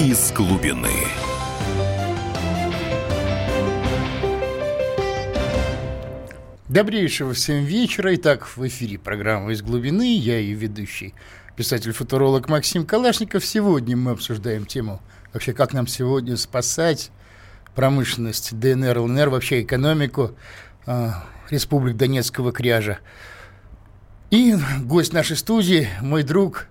из глубины. Добрейшего всем вечера. Итак, в эфире программа «Из глубины». Я и ведущий писатель-футуролог Максим Калашников. Сегодня мы обсуждаем тему вообще, как нам сегодня спасать промышленность ДНР, ЛНР, вообще экономику э, Республик Донецкого кряжа. И гость нашей студии, мой друг,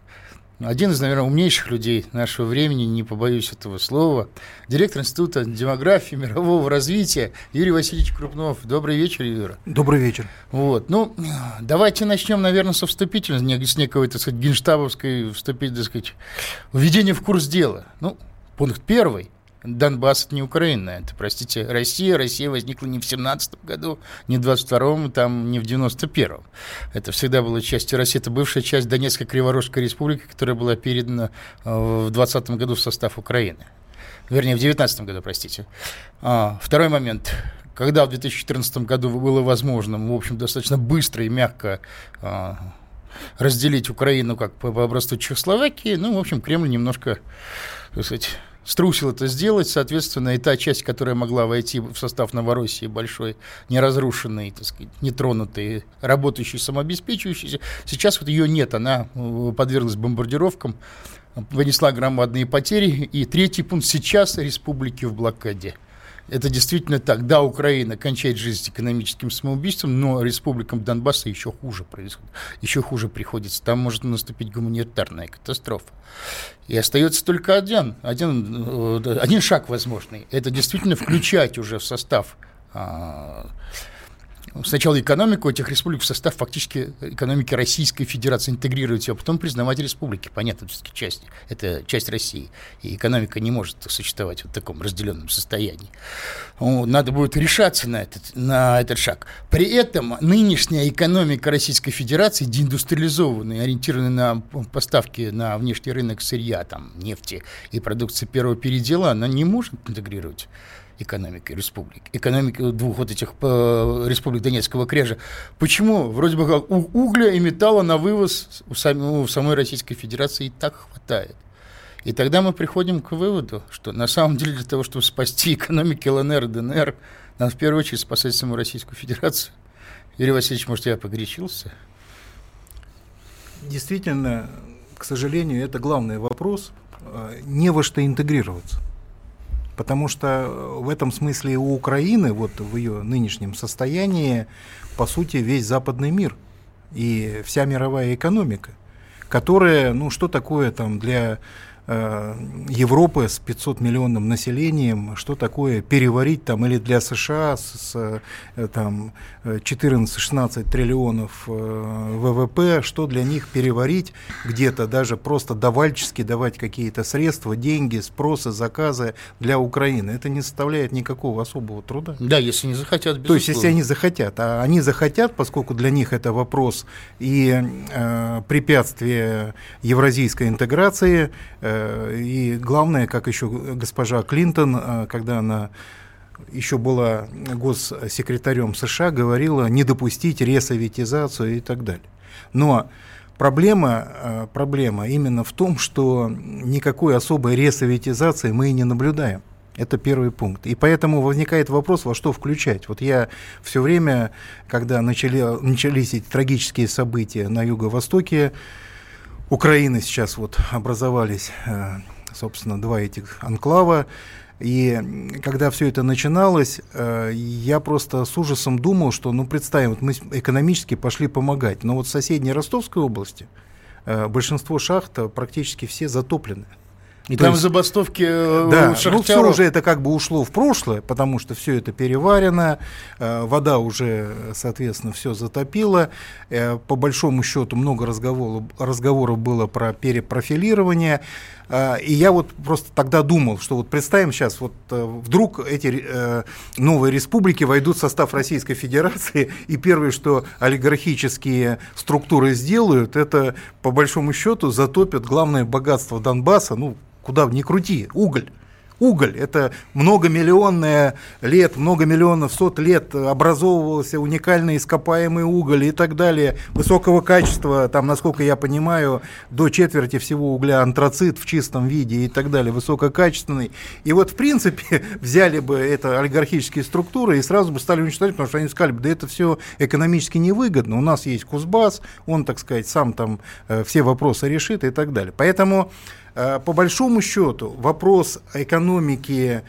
один из, наверное, умнейших людей нашего времени, не побоюсь этого слова, директор Института демографии, мирового развития Юрий Васильевич Крупнов. Добрый вечер, Юра. Добрый вечер. Вот, ну, давайте начнем, наверное, со вступительной, с некой, так сказать, генштабовской вступить, так сказать, введение в курс дела. Ну, пункт первый – Донбасс это не Украина, это, простите, Россия. Россия возникла не в 17 году, не в 22-м, там, не в 91-м. Это всегда была частью России. Это бывшая часть Донецкой Криворожской республики, которая была передана э, в 20 году в состав Украины. Вернее, в 19 году, простите. А, второй момент. Когда в 2014 году было возможно, в общем, достаточно быстро и мягко а, разделить Украину как по, по образцу Чехословакии, ну, в общем, Кремль немножко, так сказать, струсил это сделать, соответственно, и та часть, которая могла войти в состав Новороссии большой, неразрушенной, так сказать, нетронутой, работающей, самообеспечивающейся, сейчас вот ее нет, она э, подверглась бомбардировкам, понесла громадные потери. И третий пункт, сейчас республики в блокаде. Это действительно так. Да, Украина кончает жизнь экономическим самоубийством, но республикам Донбасса еще хуже происходит, еще хуже приходится. Там может наступить гуманитарная катастрофа. И остается только один, один, э, один шаг возможный. Это действительно включать уже в состав а, сначала экономику этих республик в состав фактически экономики Российской Федерации, интегрировать ее, а потом признавать республики. Понятно, все-таки часть, это часть России. И экономика не может существовать в таком разделенном состоянии. Надо будет решаться на этот, на этот шаг. При этом нынешняя экономика Российской Федерации, деиндустриализованная, ориентированная на поставки на внешний рынок сырья, там, нефти и продукции первого передела, она не может интегрировать экономики республики, экономики двух вот этих э, республик Донецкого крежа. Почему? Вроде бы как угля и металла на вывоз у, сами, у самой Российской Федерации и так хватает. И тогда мы приходим к выводу, что на самом деле для того, чтобы спасти экономики ЛНР и ДНР, надо в первую очередь спасать саму Российскую Федерацию. Юрий Васильевич, может, я погорячился? Действительно, к сожалению, это главный вопрос. Э, не во что интегрироваться. Потому что э, в этом смысле у Украины, вот в ее нынешнем состоянии, по сути, весь западный мир и вся мировая экономика, которая, ну что такое там для Э, Европы с 500 миллионным населением, что такое переварить там, или для США с, э, там 14-16 триллионов э, ВВП, что для них переварить где-то даже просто давальчески давать какие-то средства, деньги, спросы, заказы для Украины. Это не составляет никакого особого труда. Да, если не захотят, безусловно. То есть, если они захотят, а они захотят, поскольку для них это вопрос и э, препятствие евразийской интеграции, э, и главное, как еще госпожа Клинтон, э, когда она еще была госсекретарем США, говорила не допустить ресоветизацию и так далее. Но проблема, э, проблема именно в том, что никакой особой ресоветизации мы и не наблюдаем. Это первый пункт. И поэтому возникает вопрос, во что включать. Вот я все время, когда начали, начались эти трагические события на Юго-Востоке, Украины сейчас вот образовались, э, собственно, два этих анклава. И когда все это начиналось, э, я просто с ужасом думал, что, ну, представим, вот мы экономически пошли помогать, но вот в соседней Ростовской области э, большинство шахт практически все затоплены. И То там есть, забастовки э, да, ну все уже это как бы ушло в прошлое, потому что все это переварено, э, вода уже, соответственно, все затопила. Э, по большому счету много разговоров, разговоров было про перепрофилирование. И я вот просто тогда думал, что вот представим сейчас, вот вдруг эти новые республики войдут в состав Российской Федерации, и первое, что олигархические структуры сделают, это по большому счету затопят главное богатство Донбасса, ну, куда ни крути, уголь. уголь. Это многомиллионная лет, много миллионов, сот лет образовывался уникальный ископаемый уголь и так далее. Высокого качества, там, насколько я понимаю, до четверти всего угля антрацит в чистом виде и так далее, высококачественный. И вот, в принципе, взяли бы это олигархические структуры и сразу бы стали уничтожать, потому что они сказали бы, да это все экономически невыгодно. У нас есть Кузбасс, он, так сказать, сам там э, все вопросы решит и так далее. Поэтому по большому счету вопрос экономики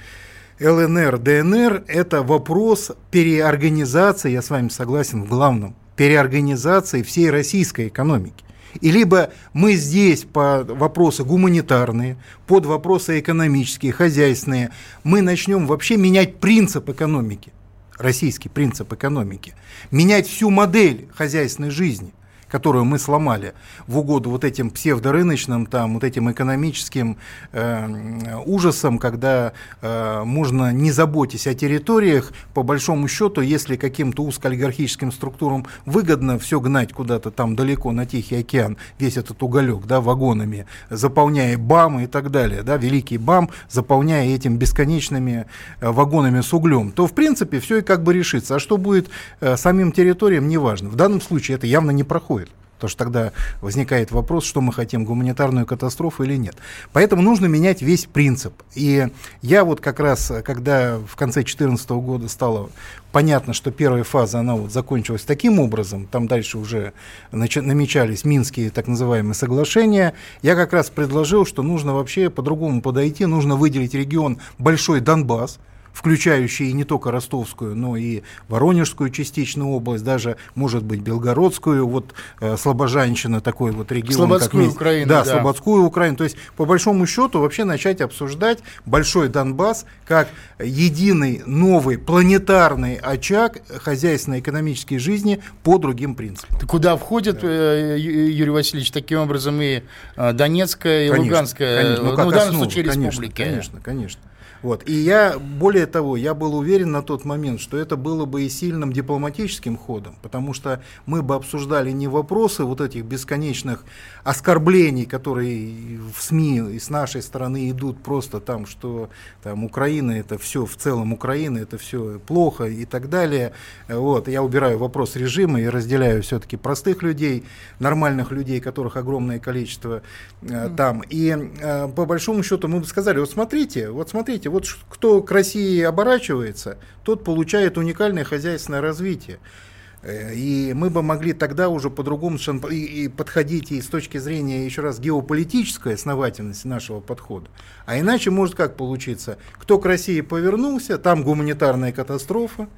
ЛНР, ДНР – это вопрос переорганизации, я с вами согласен в главном, переорганизации всей российской экономики. И либо мы здесь по вопросы гуманитарные, под вопросы экономические, хозяйственные, мы начнем вообще менять принцип экономики, российский принцип экономики, менять всю модель хозяйственной жизни которую мы сломали в угоду вот этим псевдорыночным, там, вот этим экономическим э, ужасам, когда э, можно, не заботясь о территориях, по большому счету, если каким-то узкоолигархическим структурам выгодно все гнать куда-то там далеко на Тихий океан, весь этот уголек, да, вагонами, заполняя БАМ и так далее, да, великий БАМ, заполняя этим бесконечными э, вагонами с углем, то, в принципе, все и как бы решится. А что будет э, самим территориям, неважно. В данном случае это явно не проходит. Потому что тогда возникает вопрос, что мы хотим, гуманитарную катастрофу или нет. Поэтому нужно менять весь принцип. И я вот как раз, когда в конце 2014 года стало понятно, что первая фаза, она вот закончилась таким образом, там дальше уже намечались минские так называемые соглашения, я как раз предложил, что нужно вообще по-другому подойти, нужно выделить регион Большой Донбасс, включающие не только Ростовскую, но и Воронежскую частичную область, даже, может быть, Белгородскую, вот э, Слобожанщина, такой вот регион. Слободскую как Украину. Да, да, Слободскую Украину. То есть, по большому счету, вообще начать обсуждать Большой Донбасс как единый новый планетарный очаг хозяйственно-экономической жизни по другим принципам. Куда входит, да. э, Юрий Васильевич, таким образом и э, Донецкая, и конечно, Луганская, конечно, ну, ну, в данном случае республики. Конечно, конечно. Вот. И я, более того, я был уверен на тот момент, что это было бы и сильным дипломатическим ходом, потому что мы бы обсуждали не вопросы вот этих бесконечных оскорблений, которые в СМИ и с нашей стороны идут просто там, что там Украина это все, в целом Украина это все плохо и так далее. Вот. Я убираю вопрос режима и разделяю все-таки простых людей, нормальных людей, которых огромное количество э, там. И э, по большому счету мы бы сказали, вот смотрите, вот смотрите, вот кто к России оборачивается, тот получает уникальное хозяйственное развитие. Э, и мы бы могли тогда уже по-другому и, подходить и с точки зрения, еще раз, геополитической основательности нашего подхода. А иначе может как получиться? Кто к России повернулся, там гуманитарная катастрофа,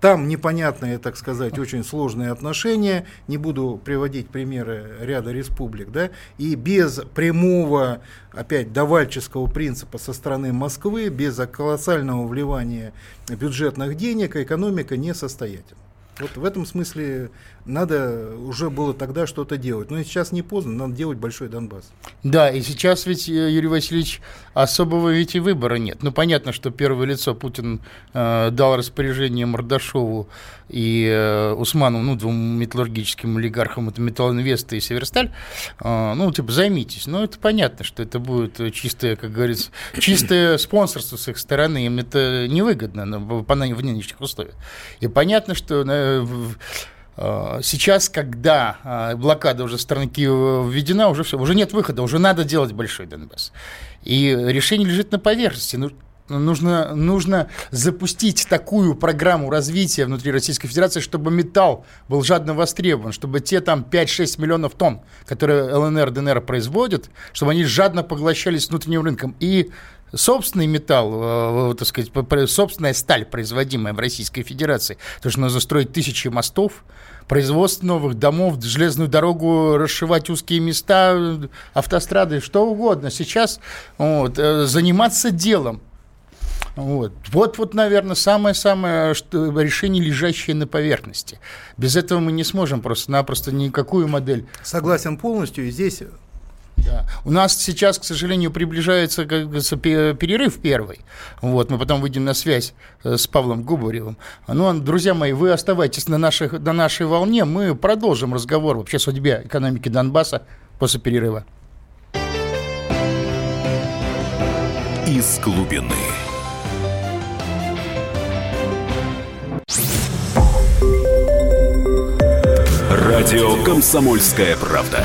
там непонятные, так сказать, очень сложные отношения, не буду приводить примеры ряда республик, да, и без прямого, опять, давальческого принципа со стороны Москвы, без колоссального вливания бюджетных денег экономика несостоятельна. Вот в этом смысле надо уже было тогда что-то делать. Но сейчас не поздно, надо делать большой Донбасс. Да, и сейчас ведь, э, Юрий Васильевич, особого ведь и выбора нет. Ну, понятно, что первое лицо Путин э, дал распоряжение Мордашову и э, Усману, ну, двум металлургическим олигархам, это Металлинвест и Северсталь, э, ну, типа, займитесь. Ну, это понятно, что это будет чистое, как говорится, чистое спонсорство с их стороны, им это невыгодно в нынешних условиях. И понятно, что Э, сейчас, когда э, блокада уже страны Киева введена, уже все, уже нет выхода, уже надо делать большой Донбасс. И решение лежит на поверхности. Ну, нужно, нужно запустить такую программу развития внутри Российской Федерации, чтобы металл был жадно востребован, чтобы те там 5-6 миллионов тонн, которые ЛНР, ДНР производят, чтобы они жадно поглощались внутренним рынком. И собственный металл, э, так сказать, собственная сталь, производимая в Российской Федерации. Потому что нужно строить тысячи мостов, производство новых домов, железную дорогу, расшивать узкие места, автострады, что угодно. Сейчас вот, э, заниматься делом. Вот, вот, наверное, самое-самое решение, лежащее на поверхности. Без этого мы не сможем просто-напросто никакую модель. Согласен полностью. И здесь да. У нас сейчас, к сожалению, приближается как говорится, перерыв первый. Вот, мы потом выйдем на связь э, с Павлом Губаревым. Ну, друзья мои, вы оставайтесь на, наших, на нашей волне. Мы продолжим разговор вообще о судьбе экономики Донбасса после перерыва. из глубины. Радио «Комсомольская правда».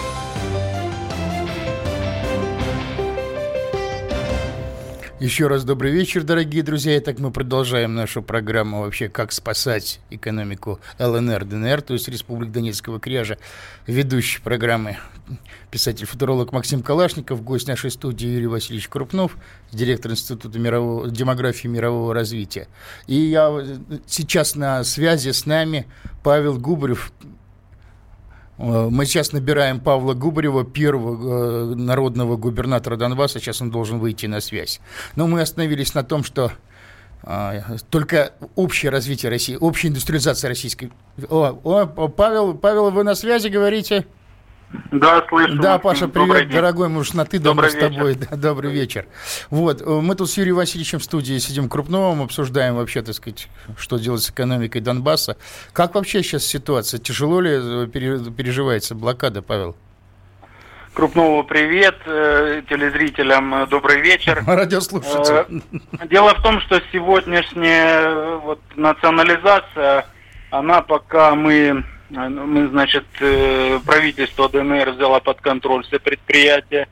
Еще раз добрый вечер, дорогие друзья. Итак, мы продолжаем нашу программу вообще «Как спасать экономику ЛНР, ДНР», то есть Республик Донецкого Кряжа. Ведущий программы писатель-футуролог Максим Калашников, гость нашей студии Юрий Васильевич Крупнов, директор Института мирового, демографии мирового развития. И я сейчас на связи с нами Павел Губарев, Э, мы сейчас набираем Павла Губарева, первого э, народного губернатора Донбасса. Сейчас он должен выйти на связь. Но мы остановились на том, что а, только общее развитие России, общая индустриализация российской... О, о, Павел, Павел, вы на связи говорите? Да, слышу. Да, Паша, привет, дорогой, мы уж на ты дома с тобой. Да, добрый вечер. Вот, э, мы тут с Юрием Васильевичем в студии сидим Крупновым, обсуждаем вообще, так сказать, что делать с экономикой Донбасса. Как вообще сейчас ситуация? Тяжело ли э, переживается блокада, Павел? Крупнову привет, э, телезрителям добрый вечер. Радиослушателям. Дело в том, что сегодняшняя вот, национализация, она пока мы мы, значит, э, правительство ДНР взяло под контроль все предприятия.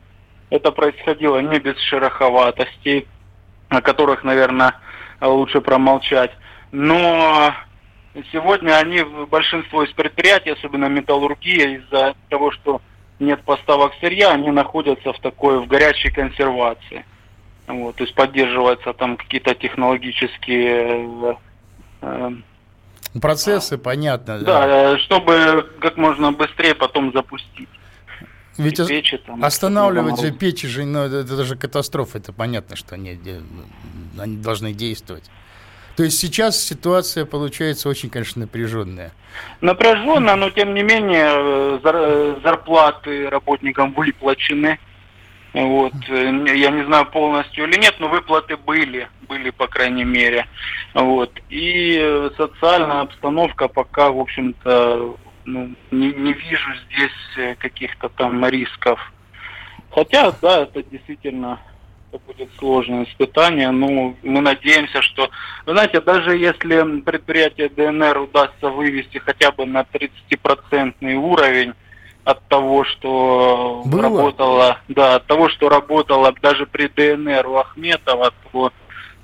Это происходило не без шероховатостей, о которых, наверное, лучше промолчать. Но сегодня они, большинство из предприятий, особенно металлургия, из-за того, что нет поставок сырья, они находятся в такой, в горячей консервации. Вот, то есть поддерживаются там какие-то технологические э, Процессы, понятно. Да, да, чтобы как можно быстрее потом запустить. Ведь печи, там, останавливать же печи же, ну, это, это же катастрофа, это понятно, что они, они должны действовать. То есть сейчас ситуация получается очень, конечно, напряженная. Напряженная, но тем не менее э, зарплаты работникам выплачены. Вот. Я не знаю полностью или нет, но выплаты были, были по крайней мере. Вот. И социальная обстановка пока, в общем-то, ну, не, не вижу здесь каких-то там рисков. Хотя, да, это действительно это будет сложное испытание, но мы надеемся, что, вы знаете, даже если предприятие ДНР удастся вывести хотя бы на 30% уровень, от того, что Было? работала, да, от того, что работала даже при ДНР у Ахметова, то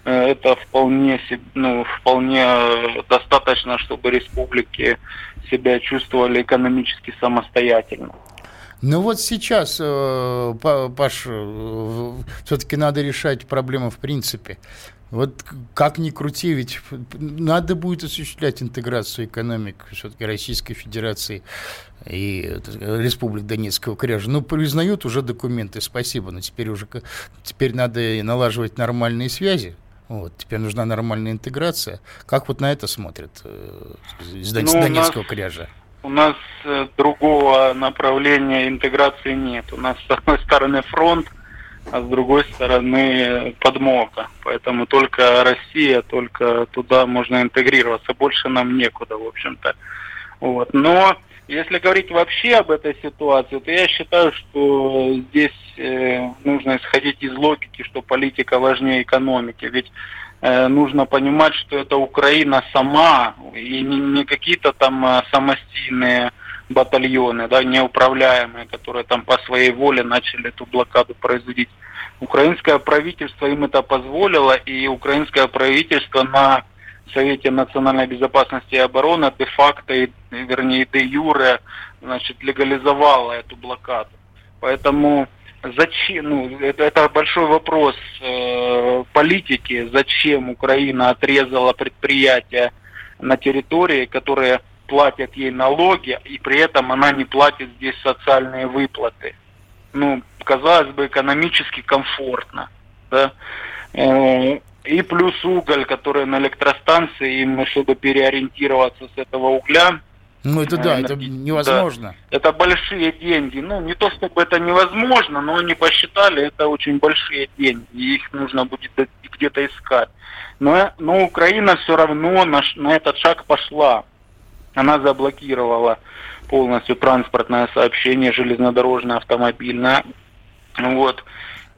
э, это вполне, ну, вполне достаточно, чтобы республики себя чувствовали экономически самостоятельно. Ну вот сейчас, э, Паш, э, все-таки надо решать проблему в принципе. Вот как ни крути, ведь надо будет осуществлять интеграцию экономик все-таки Российской Федерации и Республик Донецкого Кряжа. Ну, признают уже документы, спасибо, но теперь уже теперь надо налаживать нормальные связи. Вот, теперь нужна нормальная интеграция. Как вот на это смотрят э, из ну, Донецкого нас, Кряжа? У нас э, другого направления интеграции нет. У нас с одной стороны фронт, а с другой стороны подмога. Поэтому только Россия, только туда можно интегрироваться. Больше нам некуда, в общем-то. Вот. Но если говорить вообще об этой ситуации, то я считаю, что здесь э, нужно исходить из логики, что политика важнее экономики. Ведь э, нужно понимать, что это Украина сама, и не, какие-то там э, самостийные батальоны, да, неуправляемые, которые там по своей воле начали эту блокаду производить. Украинское правительство им это позволило, и украинское правительство на Совете национальной безопасности и обороны де-факто, вернее, де-юре, значит, легализовало эту блокаду. Поэтому зачем, ну, это, это большой вопрос э, политики, зачем Украина отрезала предприятия на территории, которые платят ей налоги, и при этом она не платит здесь социальные выплаты. Ну, казалось бы, экономически комфортно. Да? Э, И плюс уголь, который на электростанции, им, чтобы переориентироваться с этого угля, ну это да, это невозможно. Да, это большие деньги. Ну, не то чтобы это невозможно, но они посчитали, это очень большие деньги. И их нужно будет где-то искать. Но, но Украина все равно на, на этот шаг пошла. Она заблокировала полностью транспортное сообщение железнодорожное, автомобильное. Вот.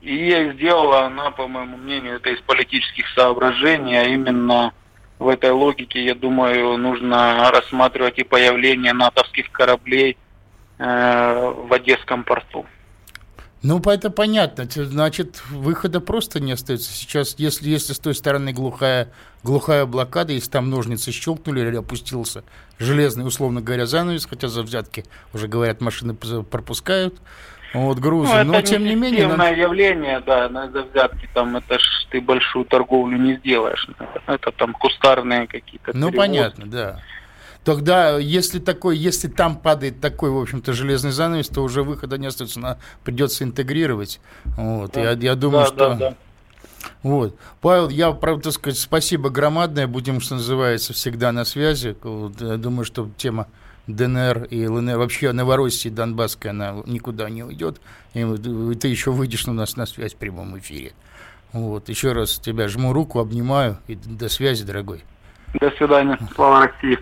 И сделала она, по моему мнению, это из политических соображений, а именно в этой логике, я думаю, нужно рассматривать и появление натовских кораблей э, в Одесском порту. Ну, это понятно. Значит, выхода просто не остается. Сейчас, если, если с той стороны глухая, глухая блокада, если там ножницы щелкнули или опустился железный, условно говоря, занавес, хотя за взятки уже говорят, машины пропускают, вот грузы. Ну, Но тем не менее. Это явление, да, на за взятки там это ж ты большую торговлю не сделаешь. Это, это там кустарные какие-то. Ну перевозки. понятно, да. Тогда, если такой, если там падает такой, в общем-то, железный занавес, то уже выхода не остается, на, придется интегрировать. Вот. Да. Я, я думаю, да, что. Да, да. Вот. Павел, я, правда, сказать, спасибо громадное. Будем, что называется, всегда на связи. Вот, я думаю, что тема ДНР и ЛНР, вообще Новороссия Донбасская, она никуда не уйдет. И, и ты еще выйдешь у нас на связь в прямом эфире. Вот. Еще раз тебя жму руку, обнимаю. И до связи, дорогой. До свидания. Слава России.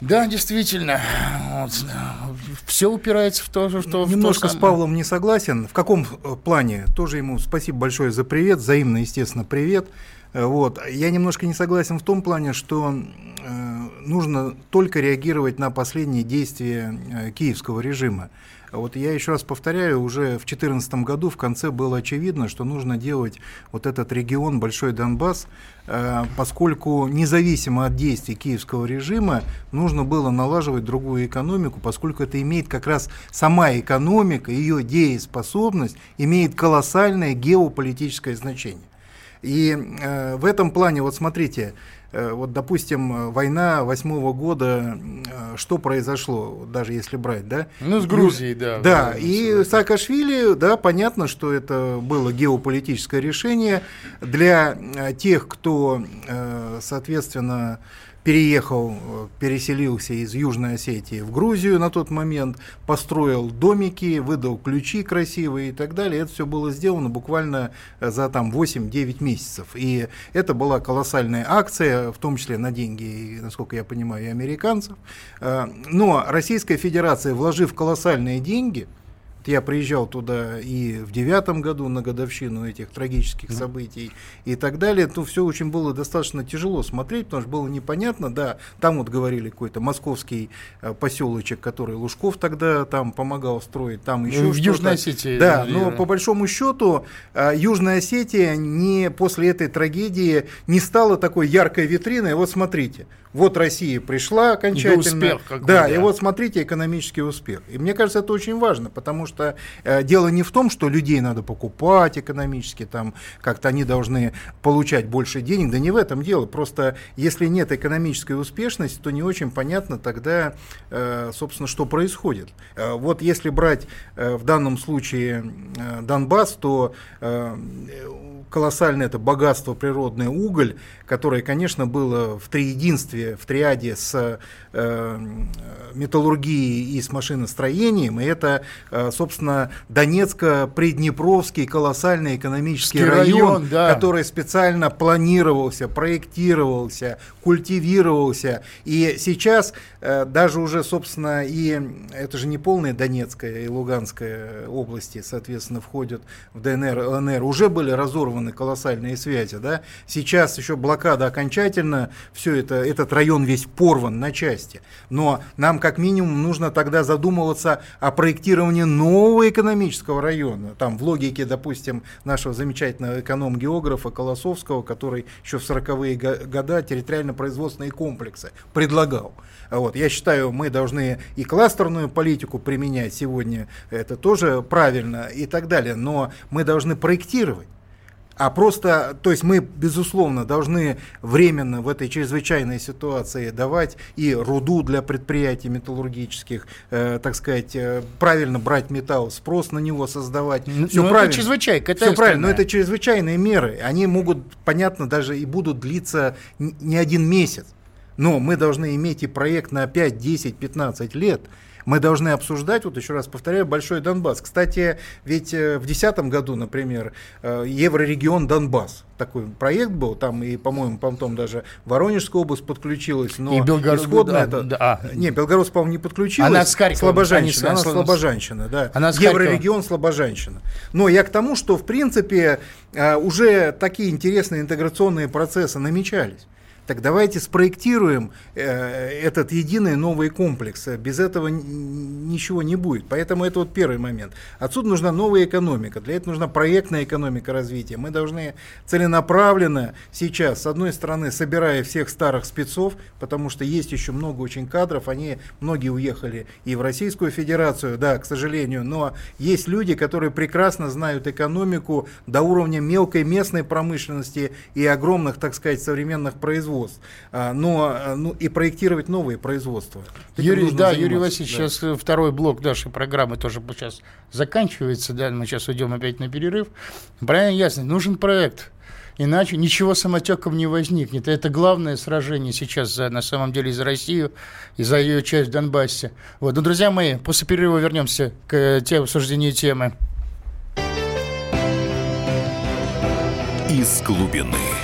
Да, действительно. Вот. Все упирается в то, что... Немножко то, с Павлом не согласен. В каком э, плане? Тоже ему спасибо большое за привет. Взаимно, естественно, привет. Э, вот. Я немножко не согласен в том плане, что э, нужно только реагировать на последние действия э, киевского режима. Вот я еще раз повторяю, уже в 2014 году в конце было очевидно, что нужно делать вот этот регион Большой Донбасс, э, поскольку независимо от действий киевского режима нужно было налаживать другую экономику, поскольку это имеет как раз сама экономика, ее дееспособность имеет колоссальное геополитическое значение. И э, в этом плане, вот смотрите, вот, допустим, война восьмого года, э, что произошло, даже если брать, да? Ну, с Грузией, да. Да, и Саакашвили, да, понятно, что это было геополитическое решение для э, тех, кто, соответственно, переехал, э, переселился из Южной Осетии в Грузию на тот момент, построил домики, выдал ключи красивые и так далее. Это все было сделано буквально э, за там 8-9 месяцев. И это была колоссальная акция, в том числе на деньги, насколько я понимаю, и американцев. Э, но Российская Федерация, вложив колоссальные деньги, я приезжал туда и в девятом году на годовщину этих трагических событий и так далее. То все очень было достаточно тяжело смотреть, потому что было непонятно. Да, там вот говорили какой-то московский э, поселочек, который Лужков тогда там помогал строить, там еще в Южной Осетии. Да, но по большому счету э, Южная Осетия не после этой трагедии не стала такой яркой витриной. Вот смотрите, вот Россия пришла окончательно. успех какой, да, да, и вот смотрите экономический успех. И мне кажется, это очень важно, потому что э, дело не в том, что людей надо покупать экономически, там как-то они должны получать больше денег, да не в этом дело. Просто если нет экономической успешности, то не очень понятно тогда, э, собственно, что происходит. Э, вот если брать э, в данном случае э, Донбасс, то э, колоссальное это богатство природный уголь, которое, конечно, было в триединстве, в триаде с э, металлургией и с машиностроением. И это, э, собственно, Донецко-Приднепровский колоссальный экономический район, район да. который специально планировался, проектировался, культивировался. И сейчас э, даже уже, собственно, и это же не полная Донецкая и Луганская области, соответственно, входят в ДНР, ЛНР, уже были разорваны разорваны колоссальные связи, да, сейчас еще блокада окончательно, все это, этот район весь порван на части, но нам как минимум нужно тогда задумываться о проектировании нового экономического района, там в логике, допустим, нашего замечательного эконом-географа Колосовского, который еще в 40-е годы территориально-производственные комплексы предлагал. Вот, я считаю, мы должны и кластерную политику применять сегодня, это тоже правильно и так далее, но мы должны проектировать. А просто, то есть мы, безусловно, должны временно в этой чрезвычайной ситуации давать и руду для предприятий металлургических, э, так сказать, э, правильно брать металл, спрос на него создавать. Ну, Все ну, правильно. Это чрезвычайка, это Все правильно, но это чрезвычайные меры. Они могут, понятно, даже и будут длиться не один месяц. Но мы должны иметь и проект на 5, 10, 15 лет. Мы должны обсуждать, вот еще раз повторяю, Большой Донбасс. Кстати, ведь э, в 2010 году, например, э, Еврорегион Донбасс, такой проект был, там и, по-моему, потом даже Воронежская область подключилась, но И Белгород- исходно да, это... да, а. Не, Белгород, по-моему, не подключилась. Она с Харькова, Слобожанщина, она Слобожанщина, да. Она с. Еврорегион Слобожанщина. Но я к тому, что, в принципе, э, уже такие интересные интеграционные процессы намечались. Так давайте спроектируем э, этот единый новый комплекс. Без этого ничего не будет. Поэтому это вот первый момент. Отсюда нужна новая экономика. Для этого нужна проектная экономика развития. Мы должны целенаправленно сейчас, с одной стороны, собирая всех старых спецов, потому что есть еще много очень кадров, они многие уехали и в Российскую Федерацию, да, к сожалению, но есть люди, которые прекрасно знают экономику до уровня мелкой местной промышленности и огромных, так сказать, современных производств. А, Но а, ну, и проектировать новые производства. Этим Юрий, да, заниматься, Юрий Васильевич, да. сейчас э, второй блок нашей программы тоже сейчас заканчивается, да, мы сейчас уйдем опять на перерыв. Правильно ясно, нужен проект. Иначе ничего самотеком не возникнет. Это главное сражение сейчас за, на самом деле за Россию и за ее часть в Донбассе. Вот. Ну, друзья мои, после перерыва вернемся к э, те, обсуждению темы. Из глубины.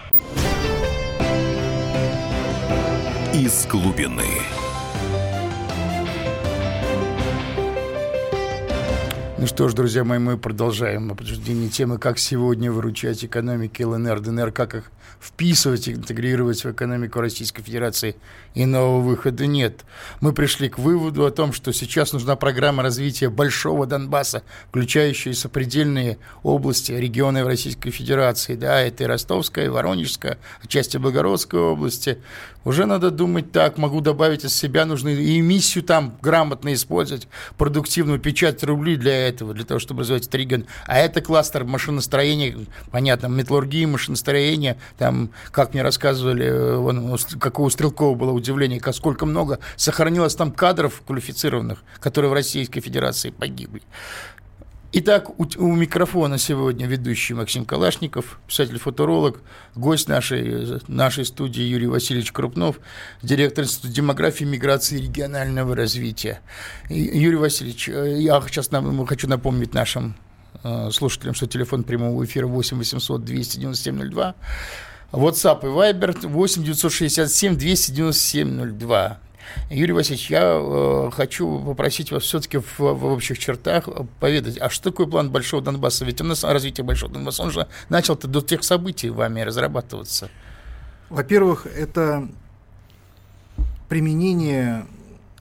Из глубины. Ну что ж, друзья мои, мы продолжаем обсуждение темы, как сегодня выручать экономики ЛНР, ДНР, как их вписывать, интегрировать в экономику Российской Федерации. Иного выхода нет. Мы пришли к выводу о том, что сейчас нужна программа развития Большого Донбасса, включающая сопредельные области, регионы в Российской Федерации. Да, это и Ростовская, и Воронежская, части Белгородской области. Уже надо думать так, могу добавить из себя, нужно и эмиссию там грамотно использовать, продуктивную печать рублей для этого, для того, чтобы развивать этот регион. А это кластер машиностроения, понятно, металлургии, машиностроения, там, как мне рассказывали, э, вон, какое у Стрелкова было удивление, как сколько много сохранилось там кадров квалифицированных, которые в Российской Федерации погибли. Итак, у, у микрофона сегодня ведущий Максим Калашников, писатель-футуролог, гость нашей, нашей студии Юрий Васильевич Крупнов, директор Института демографии, миграции и регионального развития. Юрий Васильевич, э, я сейчас нам- хочу напомнить нашим э, слушателям, что телефон прямого эфира 8 800 297 02, WhatsApp и Viber 8 967 297 02. Юрий Васильевич, я э, хочу попросить вас все-таки в, в общих чертах поведать, а что такое план Большого Донбасса? Ведь у нас развитие Большого Донбасса, он же начал-то до тех событий вами разрабатываться. Во-первых, это применение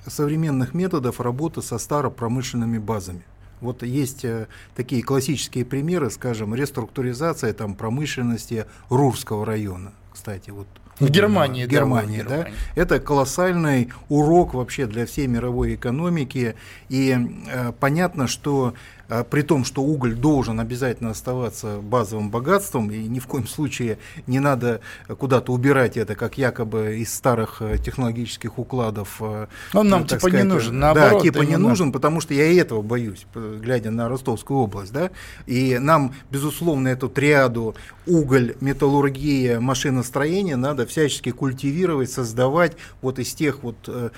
современных методов работы со старопромышленными базами. Вот есть э, такие классические примеры, скажем, реструктуризация там, промышленности Рурского района. Кстати, вот В Германии, да, Германии, да. Германии. Это колоссальный урок вообще для всей мировой экономики. И э, понятно, что э, при том, что уголь должен обязательно оставаться базовым богатством, и ни в коем случае не надо куда-то убирать это, как якобы из старых э, технологических укладов. э, Он нам так типа не сказать, нужен, э, наоборот, Да, типа не нужен, потому что я и этого боюсь, глядя на Ростовскую область. Да? И нам, безусловно, эту триаду уголь, металлургия, машиностроение надо всячески культивировать, создавать вот из тех вот, э,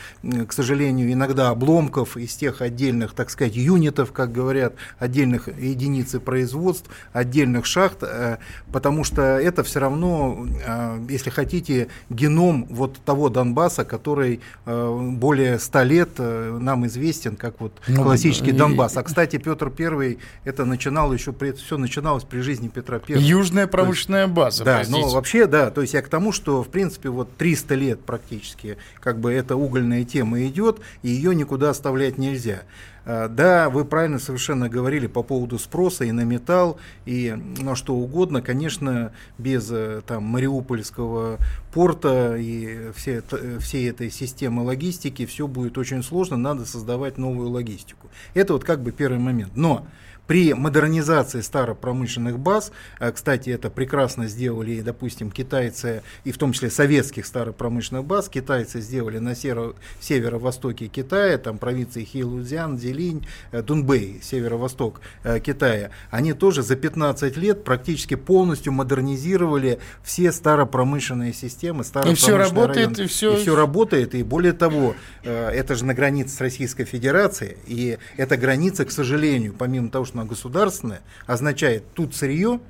к сожалению, иногда обломков, из тех отдельных, так сказать, юнитов, как говорят, отдельных единиц производств, отдельных шахт, э, потому что это все равно, э, если хотите, геном вот того Донбасса, который более ста лет нам известен как вот ну, классический Донбасс. А, кстати, Петр Первый это начинал еще, все начиналось при жизни Петра Первого. Южная промышленная база. Да, простите. но вообще, да, то есть я к тому, что, в принципе, вот 300 лет практически, как бы эта угольная тема идет, и ее никуда оставлять нельзя. А, да, вы правильно совершенно говорили по поводу спроса и на металл, и на что угодно. Конечно, без э, там, Мариупольского порта и все, всей этой системы логистики все будет очень сложно, надо создавать новую логистику. Это вот как бы первый момент. Но при модернизации старопромышленных баз, э, кстати, это прекрасно сделали, допустим, китайцы, и в том числе советских старопромышленных баз, китайцы сделали на северо-востоке Китая, там провинции Хилузян, Зелинь, э, Дунбэй, северо-восток э, Китая, они тоже за 15 лет практически полностью модернизировали все старопромышленные системы, и все работает, районы. и все... И все работает, и более того, это же на границе с Российской Федерацией, и эта граница, к сожалению, помимо того, что она государственная, означает тут сырье,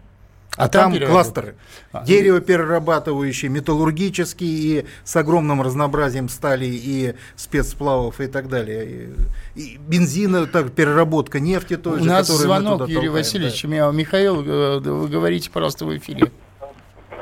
а, а там, там кластеры. А, Дерево-перерабатывающие, металлургические и с огромным разнообразием стали и спецсплавов и так далее. И, и бензина, так, переработка нефти тоже. У нас звонок, Юрий толкаем, Васильевич. Да. Михаил, э, вы говорите, пожалуйста, в эфире.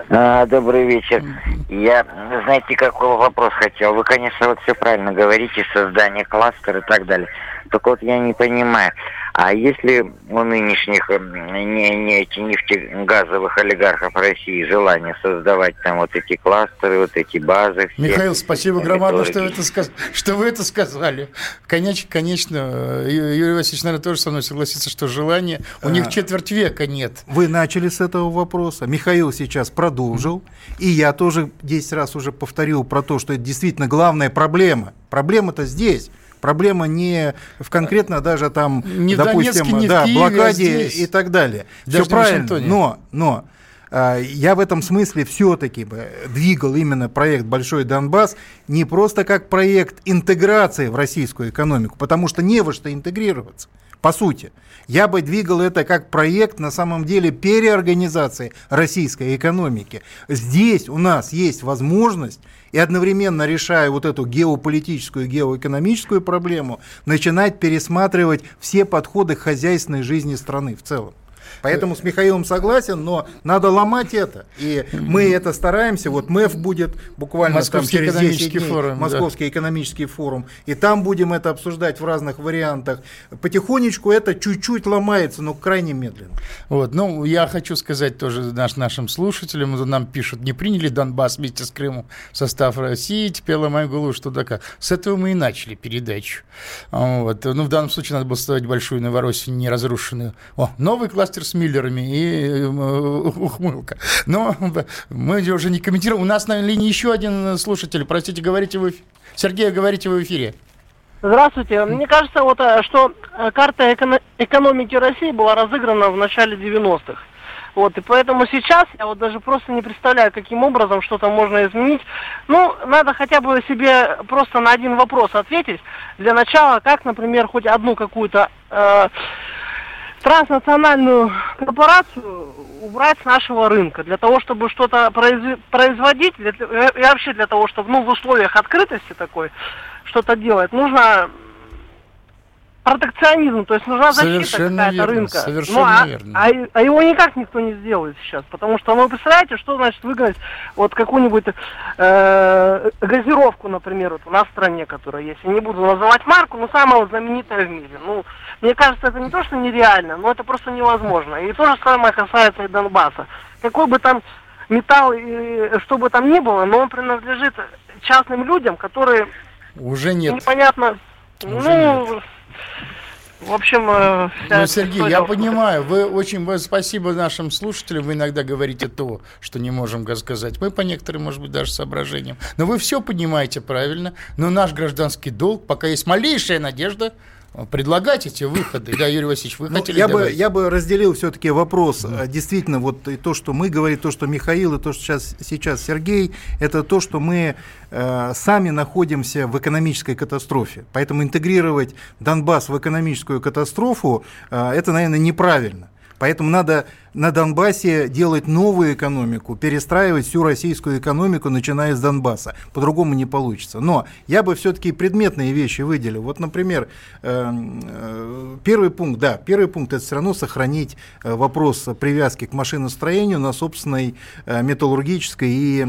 А, добрый вечер. Я, знаете, какой вопрос хотел? Вы, конечно, вот все правильно говорите, создание кластера и так далее. Только вот я не понимаю. А если у нынешних не, не эти нефтегазовых олигархов России желание создавать там вот эти кластеры, вот эти базы? Все, Михаил, спасибо громадно, что, это, что вы это сказали. Конечно, конечно, Юрий Васильевич, наверное, тоже со мной согласится, что желание, у а, них четверть века нет. Вы начали с этого вопроса, Михаил сейчас продолжил, и я тоже 10 раз уже повторил про то, что это действительно главная проблема. Проблема-то здесь. Проблема не в конкретно даже там, не допустим, Донецке, не да, Киеве, а блокаде а и так далее. Даже Все правильно, но, но а, я в этом смысле все-таки бы двигал именно проект «Большой Донбасс» не просто как проект интеграции в российскую экономику, потому что не во что интегрироваться. По сути, я бы двигал это как проект на самом деле переорганизации российской экономики. Здесь у нас есть возможность и одновременно решая вот эту геополитическую, геоэкономическую проблему, начинать пересматривать все подходы к хозяйственной жизни страны в целом. Поэтому с Михаилом согласен, но надо ломать это. И мы это стараемся. Вот МЭФ будет буквально Московский там, через экономический 10 дней, форум. Московский да. экономический форум. И там будем это обсуждать в разных вариантах. Потихонечку это чуть-чуть ломается, но крайне медленно. Вот, ну, я хочу сказать тоже наш, нашим слушателям, нам пишут, не приняли Донбасс вместе с Крымом в состав России, теперь ломаем голову, что такое. С этого мы и начали передачу. Вот. Ну, в данном случае надо было ставить большую Новороссию, не разрушенную. О, новый кластер с Миллерами и э, ухмылка. Но мы уже не комментируем. У нас на линии еще один слушатель. Простите, говорите вы... Сергей, говорите в эфире. Здравствуйте. Мне кажется, вот, э, что э, карта экономики России была разыграна в начале 90-х. Вот, и поэтому сейчас я вот даже просто не представляю, каким образом что-то можно изменить. Ну, надо хотя бы себе просто на один вопрос ответить. Для начала, как, например, хоть одну какую-то э, транснациональную корпорацию убрать с нашего рынка. Для того, чтобы что-то производить, для, и вообще для того, чтобы ну, в условиях открытости такой что-то делать, нужно протекционизм, то есть нужна защита какая-то рынка. Совершенно ну, а, верно. А, а его никак никто не сделает сейчас, потому что, ну, вы представляете, что значит выгнать вот какую-нибудь э, газировку, например, вот у нас в стране, которая есть, я не буду называть марку, но самая вот знаменитая в мире. Ну, мне кажется, это не то, что нереально, но это просто невозможно. И то же самое касается и Донбасса. Какой бы там металл, и, что бы там ни было, но он принадлежит частным людям, которые... Уже нет. Непонятно... Уже ну, нет в общем, э, ну, Сергей, я понимаю, вы очень вы, спасибо нашим слушателям, вы иногда говорите то, что не можем сказать. Мы по некоторым, может быть, даже соображениям. Но вы все понимаете правильно. Но наш гражданский долг, пока есть малейшая надежда, предлагать эти выходы. Да, Юрий Васильевич, вы ну, хотели я бы, я бы разделил все-таки вопрос. Да. Действительно, вот и то, что мы говорим, то, что Михаил, и то, что сейчас, сейчас Сергей, это то, что мы э, сами находимся в экономической катастрофе. Поэтому интегрировать Донбасс в экономическую катастрофу, э, это, наверное, неправильно. Поэтому надо на Донбассе делать новую экономику, перестраивать всю российскую экономику, начиная с Донбасса. По-другому не получится. Но я бы все-таки предметные вещи выделил. Вот, например, эм, э, первый пункт, да, первый пункт это все равно сохранить э, вопрос привязки к машиностроению на собственной э, металлургической и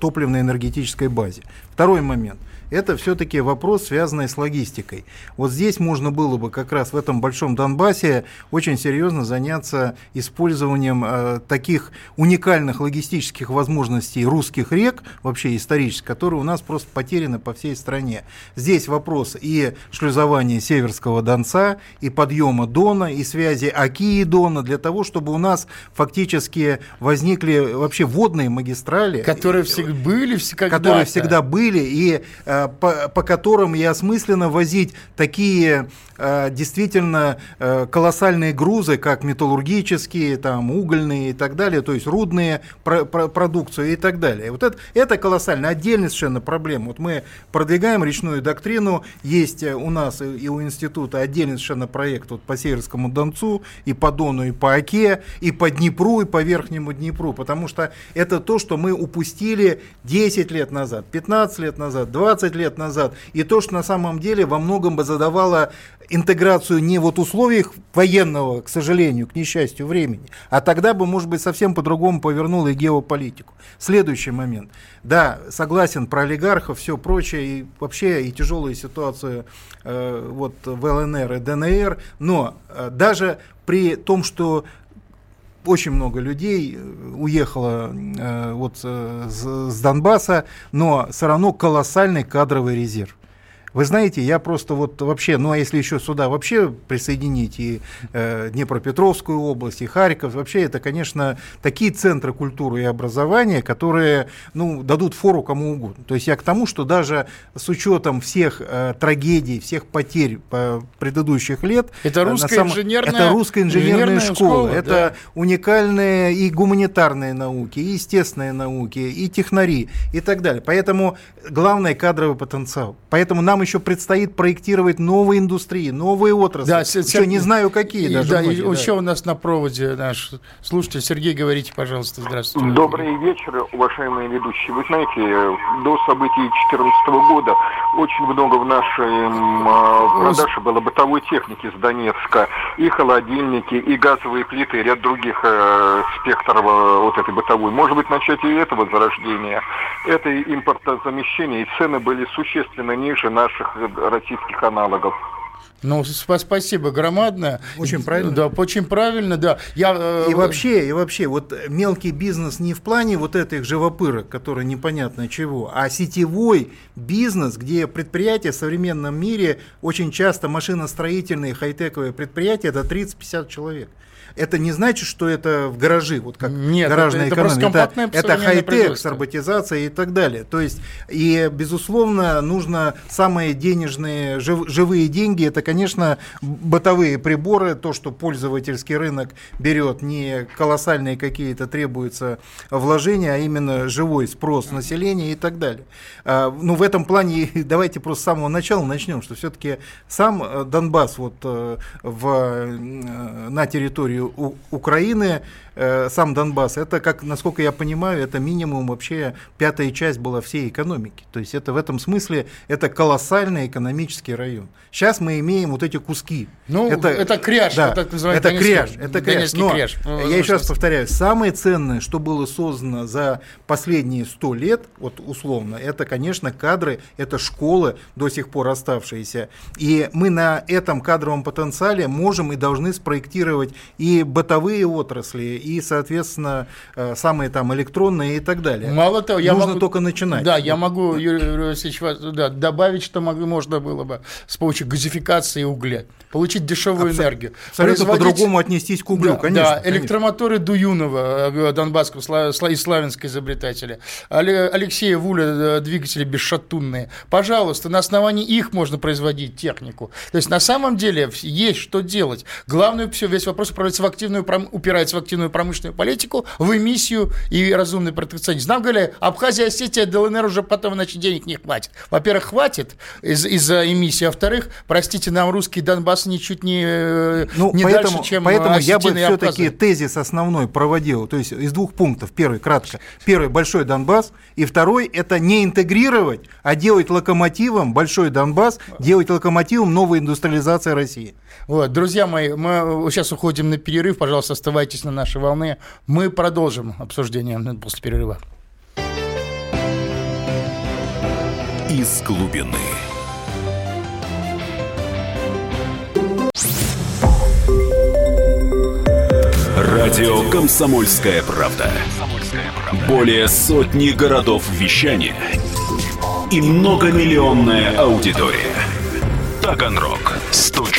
топливно-энергетической базе. Второй момент – это все-таки вопрос, связанный с логистикой. Вот здесь можно было бы как раз в этом большом Донбассе очень серьезно заняться использованием э, таких уникальных логистических возможностей русских рек, вообще исторических, которые у нас просто потеряны по всей стране. Здесь вопрос и шлюзования Северского Донца, и подъема Дона, и связи Оки и Дона, для того, чтобы у нас фактически возникли вообще водные магистрали. Которые всегда были, всегда. Которые всегда были, и э, по, по которым и осмысленно возить такие э, действительно э, колоссальные грузы, как металлургические, там, угольные и так далее, то есть рудные про, про, продукцию и так далее. Вот это, это колоссально, отдельная совершенно проблема. Вот мы продвигаем речную доктрину, есть у нас и у института отдельный совершенно проект вот по Северскому Донцу, и по Дону, и по Оке, и по Днепру, и по Верхнему Днепру, потому что это то, что мы упустили 10 лет назад, 15 лет назад, 20 лет назад, и то, что на самом деле во многом бы задавало интеграцию не вот условиях военного, к сожалению, к несчастью времени, а тогда бы, может быть, совсем по-другому повернуло и геополитику. Следующий момент. Да, согласен про олигархов, все прочее, и вообще и тяжелую ситуацию э, вот в ЛНР и ДНР, но э, даже при том, что очень много людей э, уехало э, вот э, с, с Донбасса, но все равно колоссальный кадровый резерв. Вы знаете, я просто вот вообще, ну а если еще сюда вообще присоединить и э, Днепропетровскую область, и Харьков, вообще это, конечно, такие центры культуры и образования, которые, ну, дадут фору кому угодно. То есть я к тому, что даже с учетом всех э, трагедий, всех потерь по предыдущих лет... Это э, русская самом, инженерная, это русская инженерная, инженерная школа, школа это да. уникальные и гуманитарные науки, и естественные науки, и технари, и так далее. Поэтому главное кадровый потенциал. Поэтому нам еще предстоит проектировать новые индустрии, новые отрасли. Да, еще Сер... не знаю какие. И, даже да, многие, и да. еще у нас на проводе наш слушатель Сергей, говорите, пожалуйста, здравствуйте. Добрый вечер, уважаемые ведущие. Вы знаете, до событий 2014 года очень много в нашей э, продаже было бытовой техники с Донецка. И холодильники, и газовые плиты, и ряд других э, спектров э, вот этой бытовой. Может быть, начать и этого зарождения. Это импортозамещение, и цены были существенно ниже наших наших российских аналогов. Ну, спасибо громадное. Очень правильно. Да, очень правильно, да. Я, э... И вообще, и вообще, вот мелкий бизнес не в плане вот этих живопырок, которые непонятно чего, а сетевой бизнес, где предприятия в современном мире очень часто машиностроительные хай-тековые предприятия, это 30-50 человек это не значит, что это в гаражи, вот как Нет, гаражная это, экономика. Это, это хай-тек с роботизацией и так далее. То есть, и, безусловно, нужно самые денежные, жив, живые деньги, это, конечно, бытовые приборы, то, что пользовательский рынок берет, не колоссальные какие-то требуются вложения, а именно живой спрос населения и так далее. А, ну, в этом плане давайте просто с самого начала начнем, что все-таки сам э, Донбасс вот э, в, э, на территории у, Украины, э, сам Донбасс, это, как, насколько я понимаю, это минимум вообще пятая часть была всей экономики. То есть это в этом смысле это колоссальный экономический район. Сейчас мы имеем вот эти куски. Ну, это, это кряж, да, это, это кряж, это кряж. Но кряж. Ну, я еще раз повторяю, самое ценное, что было создано за последние сто лет, вот условно, это, конечно, кадры, это школы до сих пор оставшиеся. И мы на этом кадровом потенциале можем и должны спроектировать и бытовые отрасли, и, соответственно, э, самые там электронные и так далее. Мало того, я Нужно могу... только начинать. Да, я могу, Юрий Васильевич, да, добавить, что могу, можно было бы с помощью газификации угля получить дешевую Абсо- энергию. Абсолютно по-другому отнестись к углю, да, конечно. Да, электромоторы Дуюнова, э, донбасского и славянского изобретателя, Алексея Вуля, э, двигатели бесшатунные. Пожалуйста, на основании их можно производить технику. То есть на самом деле есть что делать. Главное, все, весь вопрос упирается в активную, упирается в активную промышленную политику, в эмиссию и разумный протекционизм. Нам говорили, Абхазия, Осетия, ДЛНР уже потом, иначе денег не хватит. Во-первых, хватит из- из-за эмиссии. Во-вторых, простите, нам русский Донбасс ничуть не, э, ну, не поэтому, дальше, чем Поэтому я бы все-таки тезис основной проводил, то есть из двух пунктов. Первый, кратко. Первый, большой Донбасс. И второй, это не интегрировать, а делать локомотивом большой Донбасс, делать локомотивом новой индустриализации России. Вот, друзья мои, мы сейчас уходим на перерыв. Пожалуйста, оставайтесь на нашей волне. Мы продолжим обсуждение после перерыва. Из глубины. Радио «Комсомольская правда». Более сотни городов вещания и многомиллионная аудитория. Таганрог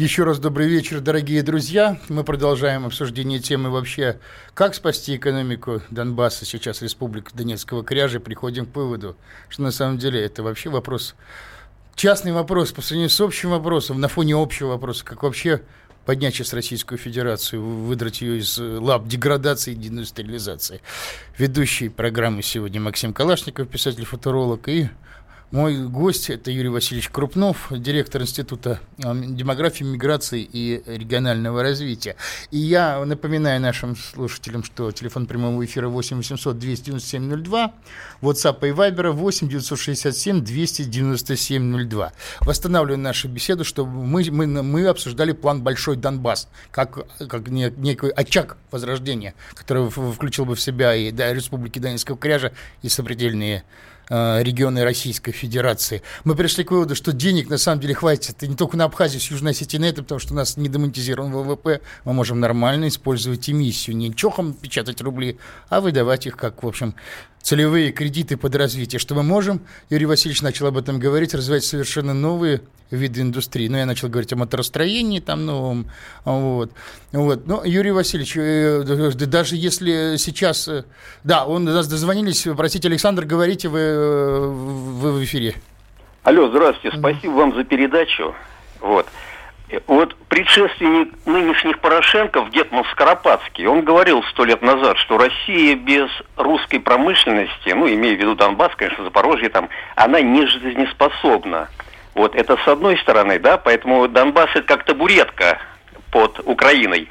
Еще раз добрый вечер, дорогие друзья. Мы продолжаем обсуждение темы вообще, как спасти экономику Донбасса, сейчас Республика Донецкого кряжа. Приходим к выводу, что на самом деле это вообще вопрос, частный вопрос по сравнению с общим вопросом, на фоне общего вопроса, как вообще поднять сейчас Российскую Федерацию, выдрать ее из э, лап деградации и деиндустриализации. Ведущий программы сегодня Максим Калашников, писатель-футуролог, и мой гость – это Юрий Васильевич Крупнов, директор Института а, демографии, миграции и регионального развития. И я напоминаю нашим слушателям, что телефон прямого эфира 8 800 297 02, WhatsApp и Viber 8 967 297 02. Восстанавливаем нашу беседу, чтобы мы, мы, мы обсуждали план «Большой Донбасс», как, как некий очаг возрождения, который включил бы в себя и да, Республики Донецкого кряжа, и сопредельные регионы Российской Федерации. Мы пришли к выводу, что денег на самом деле хватит. Не только на Абхазию с Южной Осетией, это, потому что у нас не демонтизирован ВВП, мы можем нормально использовать эмиссию, не чохом печатать рубли, а выдавать их как, в общем, целевые кредиты под развитие, что мы можем, Юрий Васильевич начал об этом говорить, развивать совершенно новые виды индустрии. Ну, я начал говорить о моторостроении там новом. Вот. Вот. Но, Юрий Васильевич, э, даже если сейчас... Э, да, он нас дозвонились. Простите, Александр, говорите, вы, э, вы в эфире. Алло, здравствуйте, спасибо вам за передачу. Вот. Вот предшественник нынешних Порошенков, Гетман Скоропадский, он говорил сто лет назад, что Россия без русской промышленности, ну, имея в виду Донбасс, конечно, Запорожье там, она не жизнеспособна. Вот это с одной стороны, да, поэтому Донбасс это как табуретка под Украиной.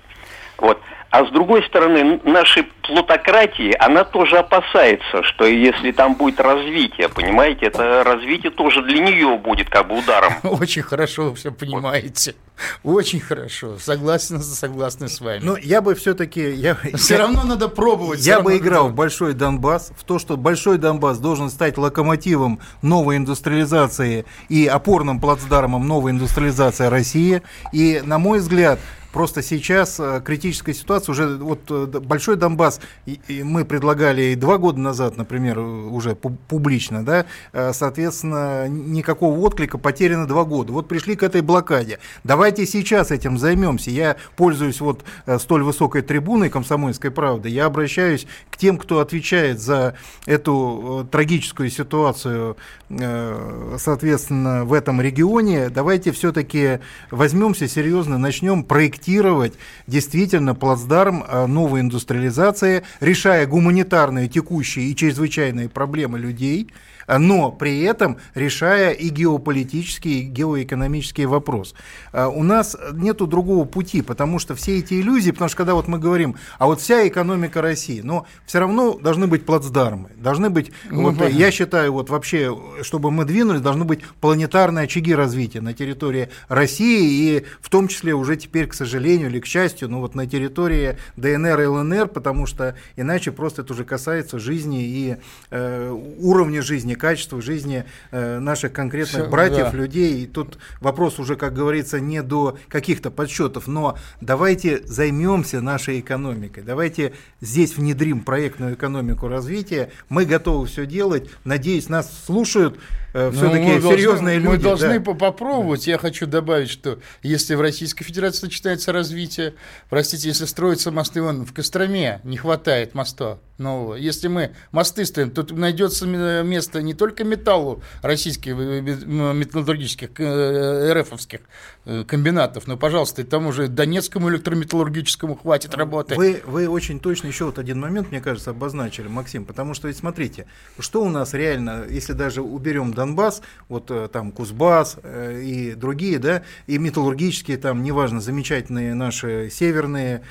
Вот. А с другой стороны, нашей плутократии, она тоже опасается, что если там будет развитие, понимаете, это развитие тоже для нее будет как бы ударом. Очень хорошо вы все понимаете. Очень хорошо. Согласен, согласен с вами. Но я бы все-таки... Я, все я, равно надо пробовать. Я бы играл надо... в Большой Донбасс, в то, что Большой Донбасс должен стать локомотивом новой индустриализации и опорным плацдармом новой индустриализации России. И, на мой взгляд, Просто сейчас э, критическая ситуация, уже вот э, Большой Донбасс, и, и мы предлагали два года назад, например, уже публично, да, э, соответственно, никакого отклика, потеряно два года. Вот пришли к этой блокаде. Давайте сейчас этим займемся. Я пользуюсь вот столь высокой трибуной комсомольской правды, я обращаюсь к тем, кто отвечает за эту трагическую ситуацию, соответственно, в этом регионе. Давайте все-таки возьмемся серьезно, начнем проектировать проектировать действительно плацдарм э, новой индустриализации, решая гуманитарные, текущие и чрезвычайные проблемы людей – но при этом решая и геополитические, и геоэкономические вопросы. А, у нас нету другого пути, потому что все эти иллюзии, потому что когда вот мы говорим, а вот вся экономика России, но все равно должны быть плацдармы, должны быть, ну, вот, я считаю, вот вообще, чтобы мы двинули, должны быть планетарные очаги развития на территории России и в том числе уже теперь, к сожалению или к счастью, ну вот на территории ДНР и ЛНР, потому что иначе просто это уже касается жизни и э, уровня жизни качествах жизни э, наших конкретных Все, братьев, да. людей. И тут вопрос уже, как говорится, не до каких-то подсчетов, но давайте займемся нашей экономикой, давайте здесь внедрим проектную экономику развития. Мы готовы все делать. Надеюсь, нас слушают э, все-таки ну, серьезные должны, люди. Мы должны да. попробовать. Я хочу добавить, что если в Российской Федерации начинается развитие, простите, если строятся мосты, вон в Костроме не хватает моста нового. Если мы мосты строим, то найдется место не только металлу российских э, металлургических, э, РФовских э, комбинатов, но, пожалуйста, и тому же Донецкому электрометаллургическому хватит работы. Вы, вы очень точно еще вот один момент, мне кажется, обозначили, Максим, потому что ведь смотрите, что у нас реально, если даже уберем Донбасс, вот там Кузбасс и другие, да, и металлургические там, неважно, замечательные наши северные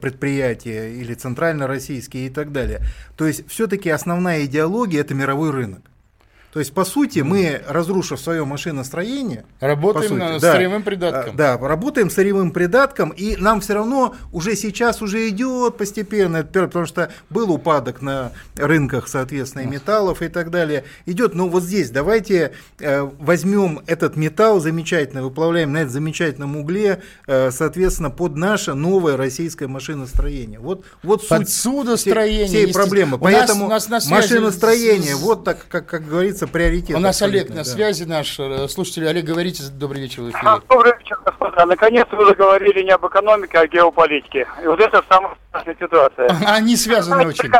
предприятия или центрально-российские и так далее. То есть все-таки основная идеология – это мировой рынок. То есть, по сути, мы, разрушив свое машиностроение... Работаем сути, на, да, сырьевым придатком. Да, работаем сырьевым придатком, и нам все равно уже сейчас уже идет постепенно, потому что был упадок на рынках, соответственно, и металлов и так далее. Идет, но вот здесь давайте э, возьмем этот металл замечательно, выплавляем на этом замечательном угле, э, соответственно, под наше новое российское машиностроение. Вот, вот суть судостроение, всей проблемы. Поэтому нас, нас на машиностроение, с... вот так, как, как говорится, становится приоритетом. У нас Олег на да. связи наш. Э, слушатели, Олег, говорите, добрый вечер в эфире. Добрый вечер, господа. Наконец-то вы заговорили не об экономике, а о геополитике. И вот это самая страшная ситуация. Они связаны очень.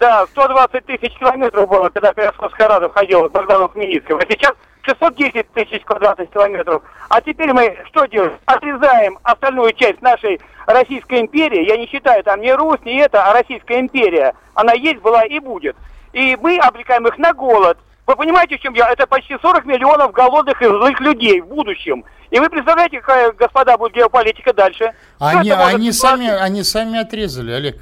Да, 120 тысяч километров было, когда Пирослав Харадов ходил к Богдану Хмельницкому. А сейчас 610 тысяч квадратных километров. А теперь мы что делаем? Отрезаем остальную часть нашей Российской империи. Я не считаю там ни Русь, ни это, а Российская империя. Она есть, была и будет. И мы обрекаем их на голод. Вы понимаете, в чем я? Это почти 40 миллионов голодных и злых людей в будущем. И вы представляете, какая, господа, будет геополитика дальше? Они, они, сами, они сами отрезали, Олег.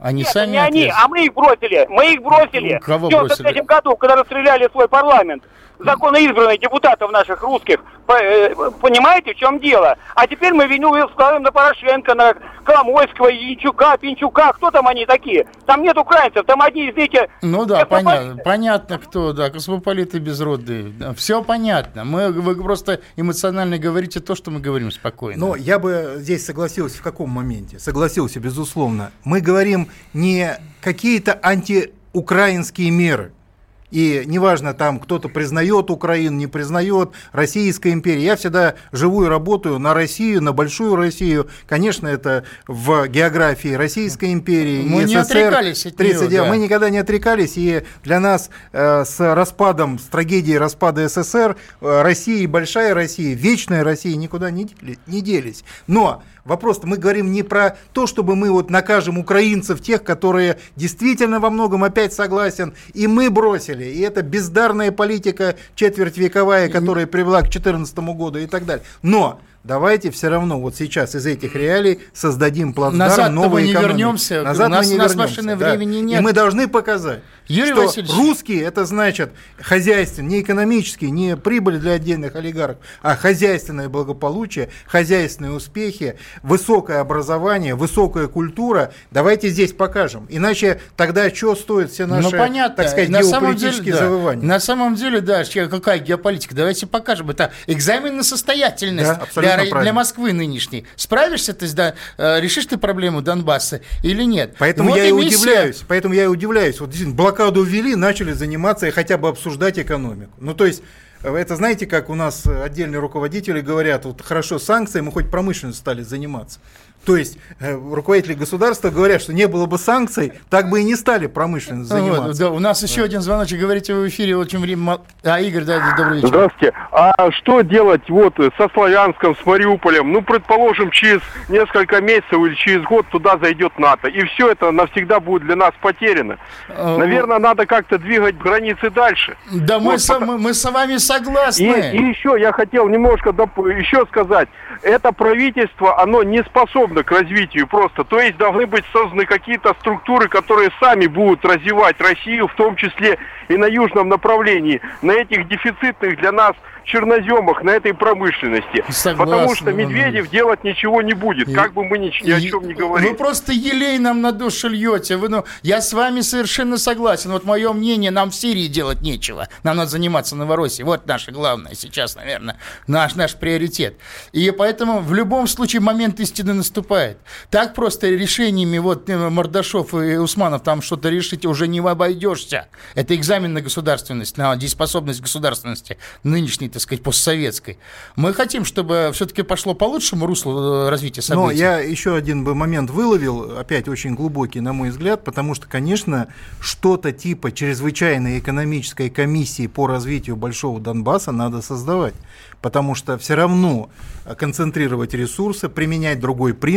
Они Нет, сами не отрезали. они, а мы их бросили. Мы их бросили. Кого в 93 году, когда расстреляли свой парламент законно избранных депутатов наших русских. Э, понимаете, в чем дело? А теперь мы вину складываем на Порошенко, на Коломойского, Янчука, Пинчука. Кто там они такие? Там нет украинцев, там одни из этих... Ну да, понятно, понятно кто, да, космополиты безродные. Все понятно. Мы, вы просто эмоционально говорите то, что мы говорим спокойно. Но я бы здесь согласился в каком моменте? Согласился, безусловно. Мы говорим не какие-то антиукраинские меры. И неважно, там кто-то признает Украину, не признает, Российская империя. Я всегда живу и работаю на Россию, на большую Россию. Конечно, это в географии Российской империи. Мы не СССР, отрекались от 30 нее, да. Мы никогда не отрекались. И для нас э, с распадом, с трагедией распада СССР, э, Россия и большая Россия, вечная Россия никуда не, не делись. Но Вопрос-то мы говорим не про то, чтобы мы вот накажем украинцев, тех, которые действительно во многом опять согласен, и мы бросили. И это бездарная политика четвертьвековая, которая привела к 2014 году и так далее. Но давайте все равно вот сейчас из этих реалий создадим плацдарм Назад новой мы не экономики. вернемся. Назад у нас, мы не у нас вернемся. машины да. времени нет. И мы должны показать, Юрий что Васильевич. русские это значит хозяйственный, не экономический, не прибыль для отдельных олигархов, а хозяйственное благополучие, хозяйственные успехи, высокое образование, высокая культура. Давайте здесь покажем. Иначе тогда что стоит все наши, ну, понятно. так сказать, на геополитические деле, завывания? Да. На самом деле, да, какая геополитика? Давайте покажем. Это экзамен на состоятельность да, для, для Москвы нынешней. Справишься ты, да, э, решишь ты проблему Донбасса или нет? Поэтому вот я и удивляюсь. Поэтому я и удивляюсь. Вот действительно, блокаду ввели, начали заниматься и хотя бы обсуждать экономику. Ну, то есть, э, это знаете, как у нас отдельные руководители говорят, вот хорошо санкции, мы хоть промышленностью стали заниматься. То есть э, руководители государства говорят, что не было бы санкций, так бы и не стали промышленно заниматься. Вот, да, у нас еще один звоночек, говорите вы в эфире, очень время... А, Игорь, да, добрый вечер. Здравствуйте. А что делать вот со Славянском, с Мариуполем? Ну, предположим, через несколько месяцев или через год туда зайдет НАТО. И все это навсегда будет для нас потеряно. А, Наверное, надо как-то двигать границы дальше. Да мы, Вот, с, мы, мы с вами согласны. И, и еще я хотел немножко доп- еще сказать. Это правительство, оно не способно к развитию просто. То есть должны быть созданы какие-то структуры, которые сами будут развивать Россию, в том числе и на южном направлении, на этих дефицитных для нас черноземах, на этой промышленности. Согласен, Потому что Медведев делать ничего не будет, как бы мы ни, ни о чем не говорили. Вы просто елей нам на душу льете. Вы, ну, я с вами совершенно согласен. Вот мое мнение, нам в Сирии делать нечего. Нам надо заниматься Новороссией. Вот наше главное сейчас, наверное, наш, наш приоритет. И поэтому в любом случае момент истины наступает. Так просто решениями вот э, Мордашов и Усманов там что-то решить уже не обойдешься. Это экзамен на государственность, на дееспособность государственности нынешней, так сказать, постсоветской. Мы хотим, чтобы все-таки пошло по лучшему руслу э, развития событий. Но я еще один бы момент выловил, опять очень глубокий, на мой взгляд, потому что, конечно, что-то типа чрезвычайной экономической комиссии по развитию Большого Донбасса надо создавать. Потому что все равно концентрировать ресурсы, применять другой принцип,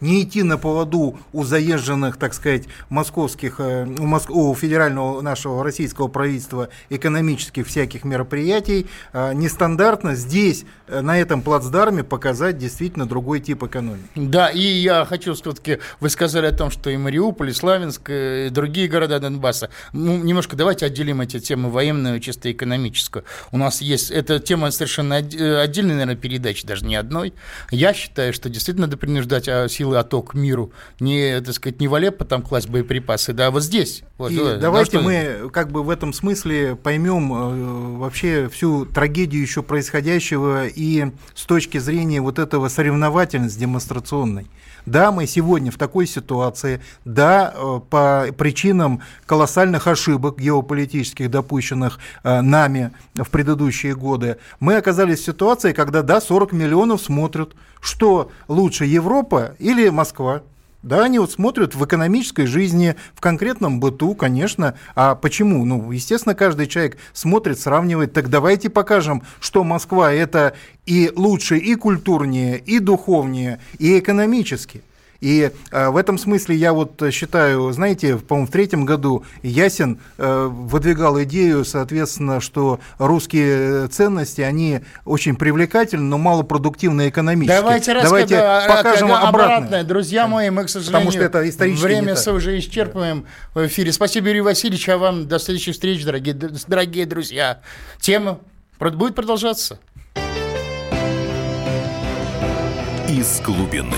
не идти на поводу у заезженных, так сказать, московских, э, у, Моск- у федерального нашего российского правительства экономических всяких мероприятий, э, нестандартно здесь, э, на этом плацдарме, показать действительно другой тип экономики. Да, и я хочу все-таки, вы сказали о том, что и Мариуполь, и Славянск, и другие города Донбасса. Ну, немножко давайте отделим эти темы военную, чисто экономическую. У нас есть, эта тема совершенно отдельной, наверное, передачи, даже не одной. Я считаю, что действительно надо принуждать а, силы АТО к миру. Не, так сказать, не в Алеппо там класть боеприпасы, да, а вот здесь. Вот, И да. Ну, давайте мы как бы в этом смысле поймем э, вообще всю трагедию еще происходящего и с точки зрения вот этого соревновательности демонстрационной. Да, мы сегодня в такой ситуации, да, э, по причинам колоссальных ошибок геополитических, допущенных э, нами в предыдущие годы, мы оказались в ситуации, когда, да, 40 миллионов смотрят, что лучше Европа или Москва. Да, они вот смотрят в экономической жизни, в конкретном быту, конечно. А почему? Ну, естественно, каждый человек смотрит, сравнивает. Так давайте покажем, что Москва это и лучше, и культурнее, и духовнее, и экономически. И э, в этом смысле я вот считаю, знаете, по-моему, в третьем году Ясин э, выдвигал идею, соответственно, что русские ценности, они очень привлекательны, но малопродуктивны экономически. Давайте, Давайте покажем а- обратное. обратное. Друзья мои, мы, к сожалению, что это исторически время уже исчерпываем в эфире. Спасибо, Юрий Васильевич, а вам до следующих встреч, дорогие, дорогие друзья. Тема будет продолжаться. Из глубины.